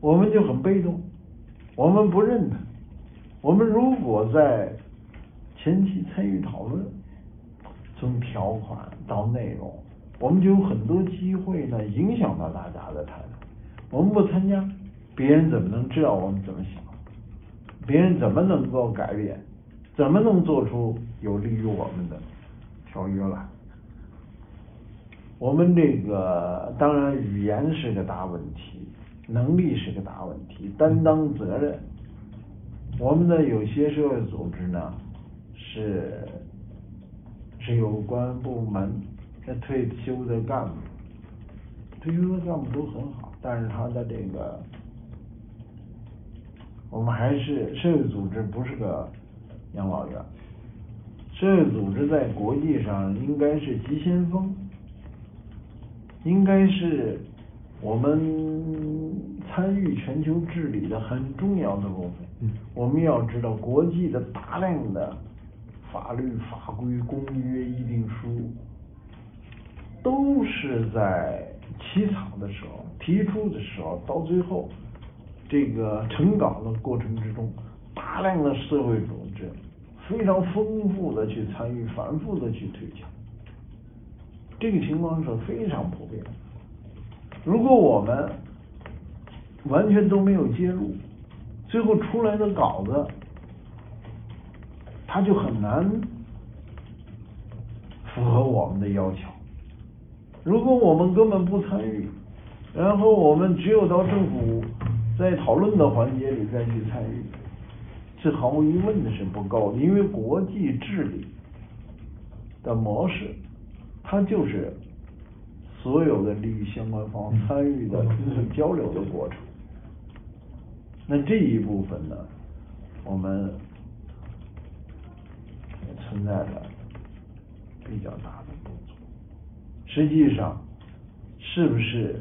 我们就很被动，我们不认他。我们如果在前期参与讨论，从条款到内容，我们就有很多机会呢，影响到大家的态度。我们不参加，别人怎么能知道我们怎么想？别人怎么能够改变？怎么能做出有利于我们的条约来？我们这个当然语言是个大问题，能力是个大问题，担当责任。我们的有些社会组织呢，是是有关部门的退休的干部，退休的干部都很好，但是他的这个，我们还是社会组织不是个养老院，社会组织在国际上应该是急先锋，应该是我们。参与全球治理的很重要的部分，我们要知道国际的大量的法律法规、公约、议定书，都是在起草的时候、提出的时候，到最后这个成稿的过程之中，大量的社会组织非常丰富的去参与、反复的去推敲，这个情况是非常普遍。如果我们完全都没有介入，最后出来的稿子，他就很难符合我们的要求。如果我们根本不参与，然后我们只有到政府在讨论的环节里再去参与，这毫无疑问的是不够的，因为国际治理的模式，它就是所有的利益相关方参与的交流的过程。那这一部分呢，我们存在着比较大的不足。实际上，是不是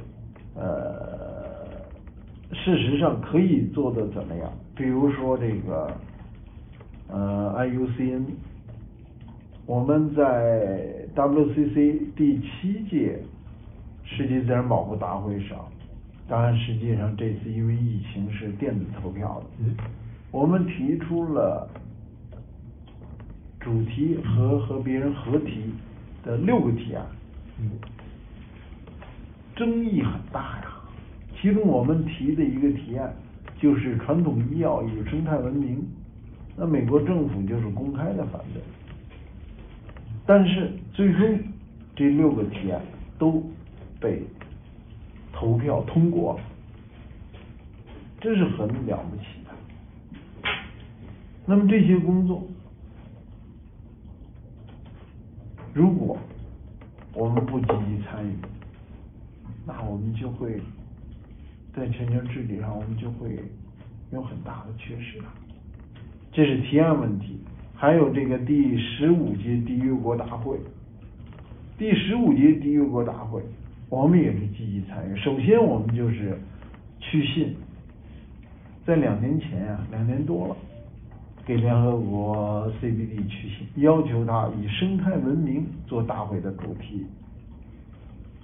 呃，事实上可以做的怎么样？比如说这个呃，IUCN，我们在 WCC 第七届世界自然保护大会上。当然，实际上这次因为疫情是电子投票的，我们提出了主题和和别人合提的六个提案，争议很大呀。其中我们提的一个提案就是传统医药与生态文明，那美国政府就是公开的反对，但是最终这六个提案都被。投票通过，这是很了不起的。那么这些工作，如果我们不积极参与，那我们就会在全球治理上，我们就会有很大的缺失了。这是提案问题，还有这个第十五届缔约国大会，第十五届缔约国大会。我们也是积极参与。首先，我们就是去信，在两年前啊，两年多了，给联合国 CBD 去信，要求他以生态文明做大会的主题。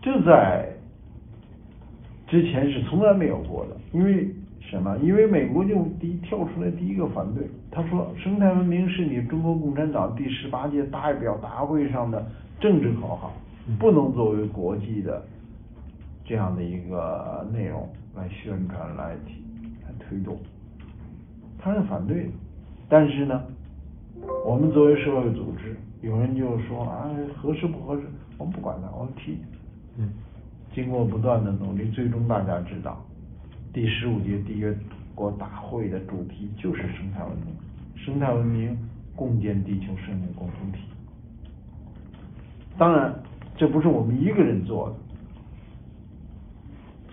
这在之前是从来没有过的。因为什么？因为美国就第一跳出来第一个反对，他说生态文明是你中国共产党第十八届代表大会上的政治口号。不能作为国际的这样的一个内容来宣传、来提、来推动，他是反对的。但是呢，我们作为社会组织，有人就说啊，合适不合适？我们不管他，我们提。嗯。经过不断的努力，最终大家知道，第十五届缔约国大会的主题就是生态文明，生态文明共建地球生命共同体。当然。这不是我们一个人做的。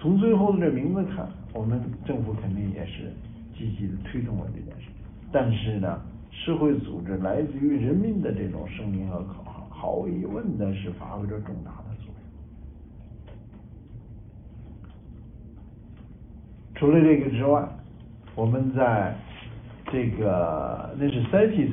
从最后的这名字看，我们政府肯定也是积极的推动了这件事。但是呢，社会组织来自于人民的这种声音和口号，毫无疑问的是发挥着重大的作用。除了这个之外，我们在这个那是三 s